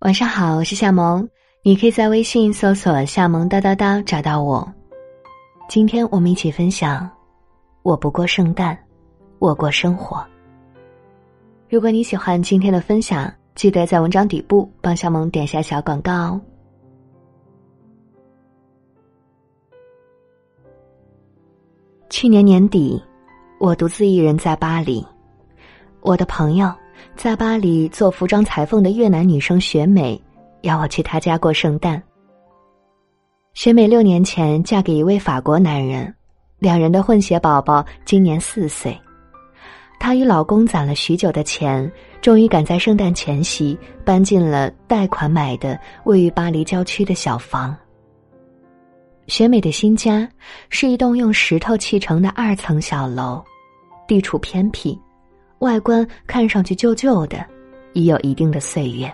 晚上好，我是夏萌，你可以在微信搜索“夏萌叨叨叨”找到我。今天我们一起分享：我不过圣诞，我过生活。如果你喜欢今天的分享，记得在文章底部帮夏萌点下小广告哦。去年年底，我独自一人在巴黎，我的朋友。在巴黎做服装裁缝的越南女生雪美，邀我去她家过圣诞。雪美六年前嫁给一位法国男人，两人的混血宝宝今年四岁。她与老公攒了许久的钱，终于赶在圣诞前夕搬进了贷款买的位于巴黎郊区的小房。雪美的新家是一栋用石头砌成的二层小楼，地处偏僻。外观看上去旧旧的，已有一定的岁月。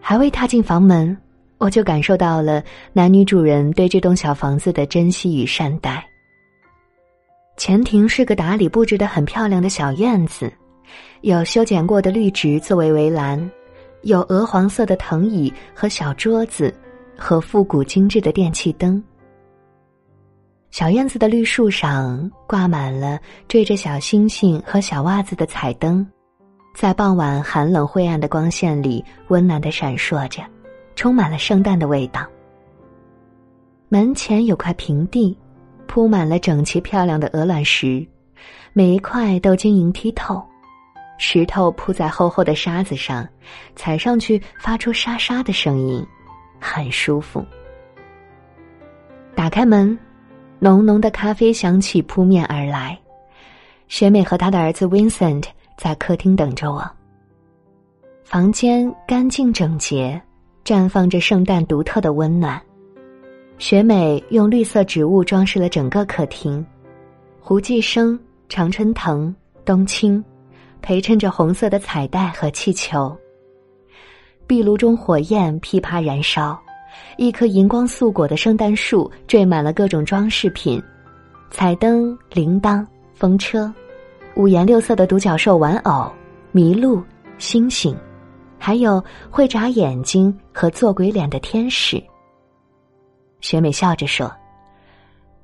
还未踏进房门，我就感受到了男女主人对这栋小房子的珍惜与善待。前庭是个打理布置的很漂亮的小院子，有修剪过的绿植作为围栏，有鹅黄色的藤椅和小桌子，和复古精致的电器灯。小院子的绿树上挂满了缀着小星星和小袜子的彩灯，在傍晚寒冷灰暗的光线里温暖的闪烁着，充满了圣诞的味道。门前有块平地，铺满了整齐漂亮的鹅卵石，每一块都晶莹剔透，石头铺在厚厚的沙子上，踩上去发出沙沙的声音，很舒服。打开门。浓浓的咖啡香气扑面而来，雪美和她的儿子 Vincent 在客厅等着我。房间干净整洁，绽放着圣诞独特的温暖。雪美用绿色植物装饰了整个客厅，胡寄生、常春藤、冬青，陪衬着红色的彩带和气球。壁炉中火焰噼啪燃烧。一棵银光素裹的圣诞树缀满了各种装饰品，彩灯、铃铛、风车，五颜六色的独角兽玩偶、麋鹿、星星，还有会眨眼睛和做鬼脸的天使。雪美笑着说：“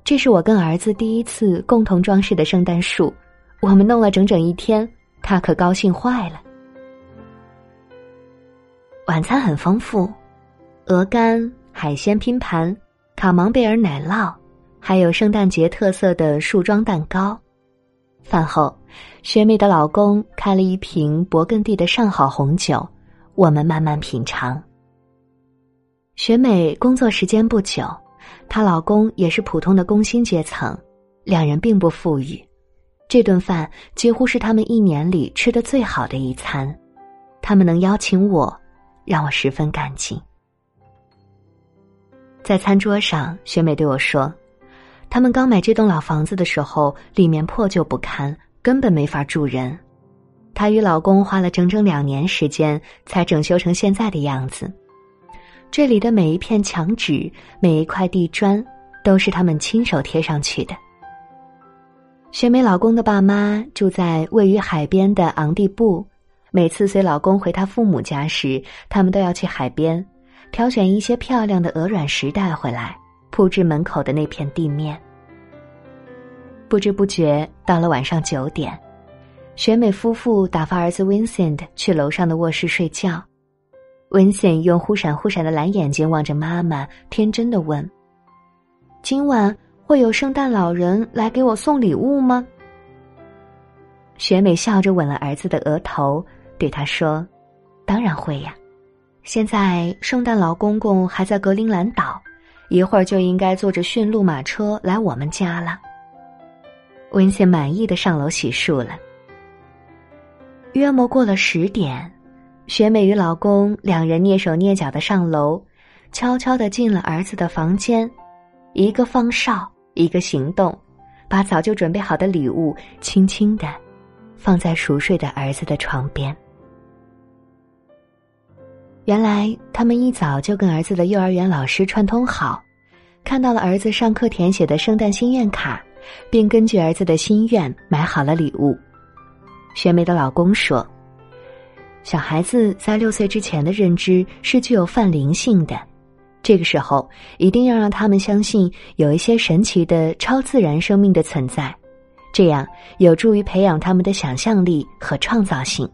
这是我跟儿子第一次共同装饰的圣诞树，我们弄了整整一天，他可高兴坏了。”晚餐很丰富。鹅肝、海鲜拼盘、卡芒贝尔奶酪，还有圣诞节特色的树桩蛋糕。饭后，雪美的老公开了一瓶勃艮第的上好红酒，我们慢慢品尝。雪美工作时间不久，她老公也是普通的工薪阶层，两人并不富裕。这顿饭几乎是他们一年里吃的最好的一餐，他们能邀请我，让我十分感激。在餐桌上，雪美对我说：“他们刚买这栋老房子的时候，里面破旧不堪，根本没法住人。她与老公花了整整两年时间才整修成现在的样子。这里的每一片墙纸、每一块地砖，都是他们亲手贴上去的。”雪美老公的爸妈住在位于海边的昂蒂布，每次随老公回他父母家时，他们都要去海边。挑选一些漂亮的鹅卵石带回来，铺至门口的那片地面。不知不觉到了晚上九点，雪美夫妇打发儿子 Vincent 去楼上的卧室睡觉。Vincent 用忽闪忽闪的蓝眼睛望着妈妈，天真的问：“今晚会有圣诞老人来给我送礼物吗？”雪美笑着吻了儿子的额头，对他说：“当然会呀。”现在圣诞老公公还在格陵兰岛，一会儿就应该坐着驯鹿马车来我们家了。温茜满意的上楼洗漱了。约莫过了十点，雪美与老公两人蹑手蹑脚的上楼，悄悄的进了儿子的房间，一个放哨，一个行动，把早就准备好的礼物轻轻的放在熟睡的儿子的床边。原来他们一早就跟儿子的幼儿园老师串通好，看到了儿子上课填写的圣诞心愿卡，并根据儿子的心愿买好了礼物。学梅的老公说：“小孩子在六岁之前的认知是具有泛灵性的，这个时候一定要让他们相信有一些神奇的超自然生命的存在，这样有助于培养他们的想象力和创造性。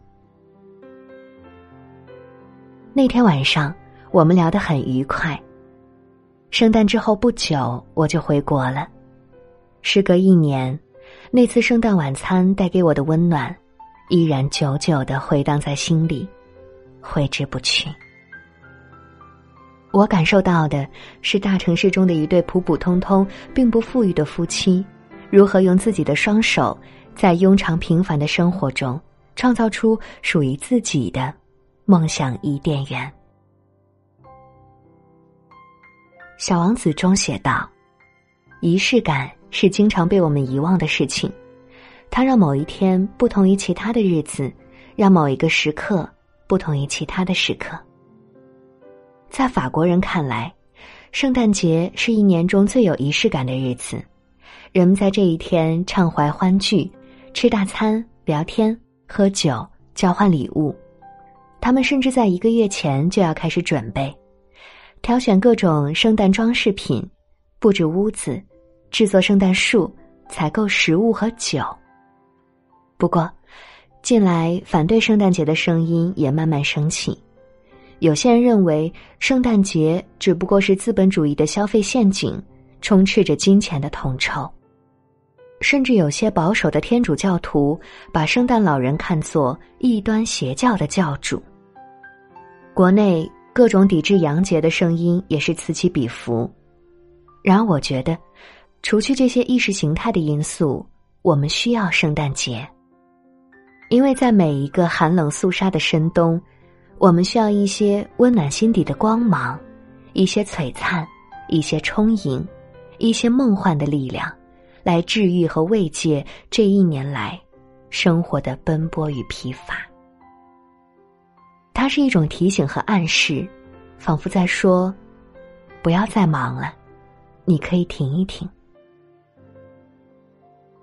那天晚上，我们聊得很愉快。圣诞之后不久，我就回国了。时隔一年，那次圣诞晚餐带给我的温暖。依然久久的回荡在心里，挥之不去。我感受到的是大城市中的一对普普通通、并不富裕的夫妻，如何用自己的双手，在庸常平凡的生活中，创造出属于自己的梦想伊甸园。小王子中写道：“仪式感是经常被我们遗忘的事情。”它让某一天不同于其他的日子，让某一个时刻不同于其他的时刻。在法国人看来，圣诞节是一年中最有仪式感的日子。人们在这一天畅怀欢聚，吃大餐、聊天、喝酒、交换礼物。他们甚至在一个月前就要开始准备，挑选各种圣诞装饰品，布置屋子，制作圣诞树，采购食物和酒。不过，近来反对圣诞节的声音也慢慢升起。有些人认为，圣诞节只不过是资本主义的消费陷阱，充斥着金钱的铜臭。甚至有些保守的天主教徒把圣诞老人看作异端邪教的教主。国内各种抵制洋节的声音也是此起彼伏。然而，我觉得，除去这些意识形态的因素，我们需要圣诞节。因为在每一个寒冷肃杀的深冬，我们需要一些温暖心底的光芒，一些璀璨，一些充盈，一些梦幻的力量，来治愈和慰藉这一年来生活的奔波与疲乏。是一种提醒和暗示，仿佛在说：“不要再忙了，你可以停一停。”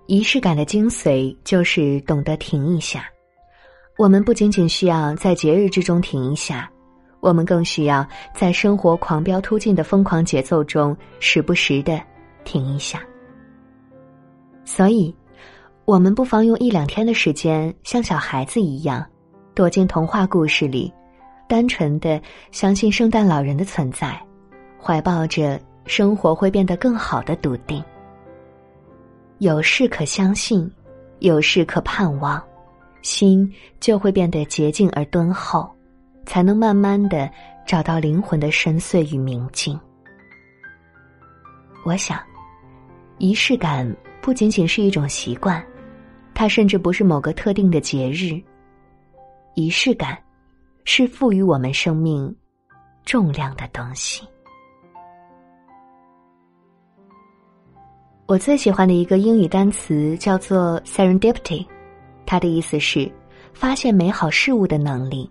仪式感的精髓就是懂得停一下。我们不仅仅需要在节日之中停一下，我们更需要在生活狂飙突进的疯狂节奏中，时不时的停一下。所以，我们不妨用一两天的时间，像小孩子一样，躲进童话故事里，单纯的相信圣诞老人的存在，怀抱着生活会变得更好的笃定。有事可相信，有事可盼望，心就会变得洁净而敦厚，才能慢慢的找到灵魂的深邃与明净。我想，仪式感不仅仅是一种习惯，它甚至不是某个特定的节日。仪式感，是赋予我们生命重量的东西。我最喜欢的一个英语单词叫做 serendipity，它的意思是发现美好事物的能力。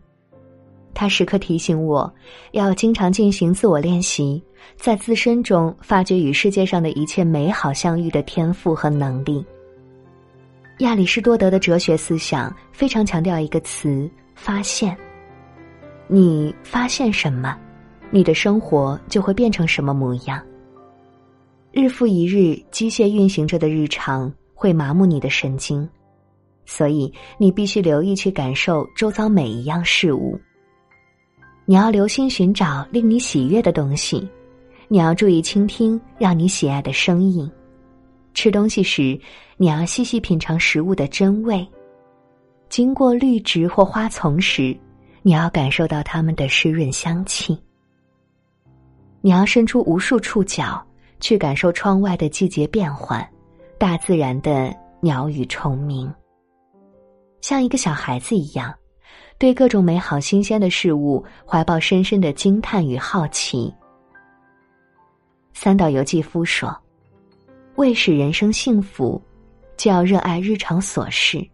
它时刻提醒我要经常进行自我练习，在自身中发掘与世界上的一切美好相遇的天赋和能力。亚里士多德的哲学思想非常强调一个词：发现。你发现什么，你的生活就会变成什么模样。日复一日机械运行着的日常会麻木你的神经，所以你必须留意去感受周遭每一样事物。你要留心寻找令你喜悦的东西，你要注意倾听让你喜爱的声音。吃东西时，你要细细品尝食物的真味。经过绿植或花丛时，你要感受到它们的湿润香气。你要伸出无数触角。去感受窗外的季节变换，大自然的鸟语虫鸣，像一个小孩子一样，对各种美好新鲜的事物怀抱深深的惊叹与好奇。三岛由纪夫说：“为使人生幸福，就要热爱日常琐事。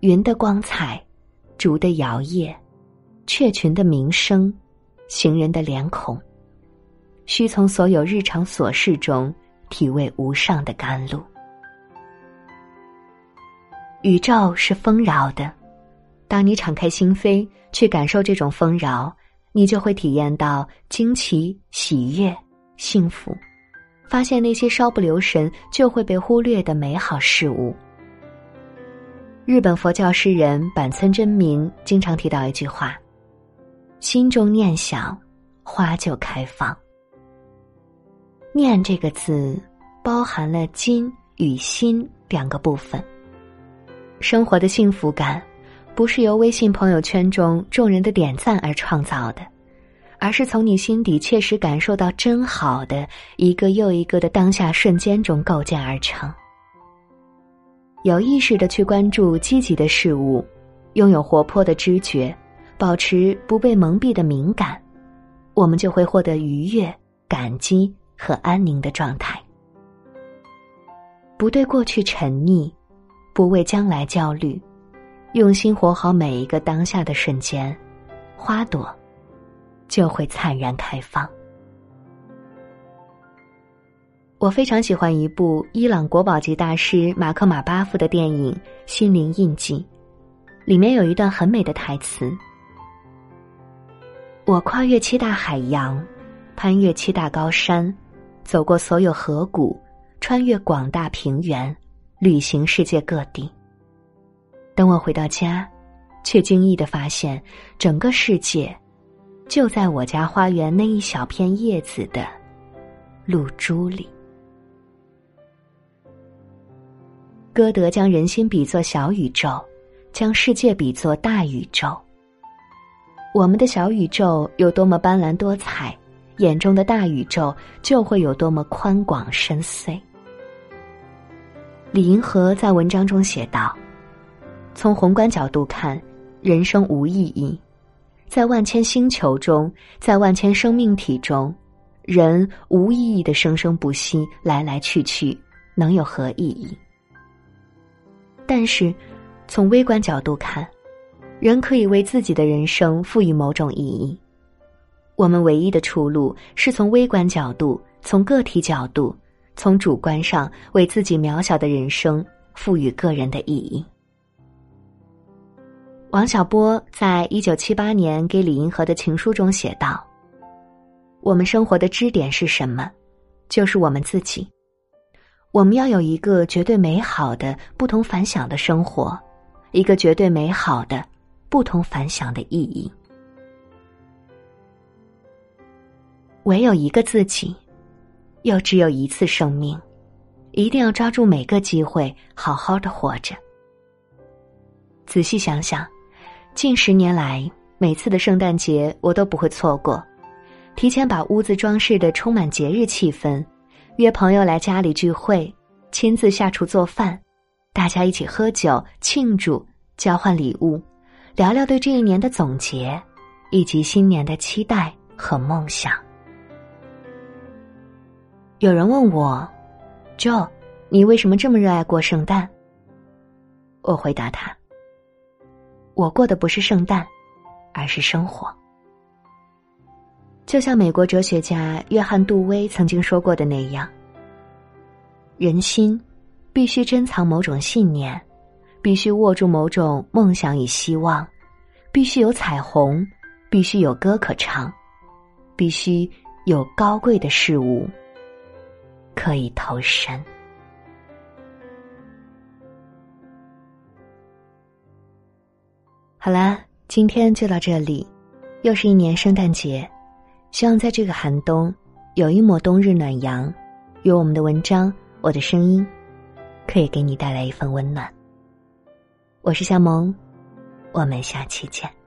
云的光彩，竹的摇曳，雀群的鸣声，行人的脸孔。”需从所有日常琐事中体味无上的甘露。宇宙是丰饶的，当你敞开心扉去感受这种丰饶，你就会体验到惊奇、喜悦、幸福，发现那些稍不留神就会被忽略的美好事物。日本佛教诗人板村真明经常提到一句话：“心中念想，花就开放。”念这个字，包含了金与心两个部分。生活的幸福感，不是由微信朋友圈中众人的点赞而创造的，而是从你心底切实感受到真好的一个又一个的当下瞬间中构建而成。有意识的去关注积极的事物，拥有活泼的知觉，保持不被蒙蔽的敏感，我们就会获得愉悦、感激。和安宁的状态，不对过去沉溺，不为将来焦虑，用心活好每一个当下的瞬间，花朵就会灿然开放。我非常喜欢一部伊朗国宝级大师马克马巴夫的电影《心灵印记》，里面有一段很美的台词：“我跨越七大海洋，攀越七大高山。”走过所有河谷，穿越广大平原，旅行世界各地。等我回到家，却惊异的发现，整个世界就在我家花园那一小片叶子的露珠里。歌德将人心比作小宇宙，将世界比作大宇宙。我们的小宇宙有多么斑斓多彩？眼中的大宇宙就会有多么宽广深邃。李银河在文章中写道：“从宏观角度看，人生无意义；在万千星球中，在万千生命体中，人无意义的生生不息，来来去去，能有何意义？但是，从微观角度看，人可以为自己的人生赋予某种意义。”我们唯一的出路是从微观角度、从个体角度、从主观上为自己渺小的人生赋予个人的意义。王小波在一九七八年给李银河的情书中写道：“我们生活的支点是什么？就是我们自己。我们要有一个绝对美好的、不同凡响的生活，一个绝对美好的、不同凡响的意义。”唯有一个自己，又只有一次生命，一定要抓住每个机会，好好的活着。仔细想想，近十年来，每次的圣诞节我都不会错过，提前把屋子装饰的充满节日气氛，约朋友来家里聚会，亲自下厨做饭，大家一起喝酒庆祝，交换礼物，聊聊对这一年的总结，以及新年的期待和梦想。有人问我，Joe，你为什么这么热爱过圣诞？我回答他：我过的不是圣诞，而是生活。就像美国哲学家约翰·杜威曾经说过的那样，人心必须珍藏某种信念，必须握住某种梦想与希望，必须有彩虹，必须有歌可唱，必须有高贵的事物。可以投身。好啦，今天就到这里，又是一年圣诞节，希望在这个寒冬，有一抹冬日暖阳，有我们的文章，我的声音，可以给你带来一份温暖。我是夏萌，我们下期见。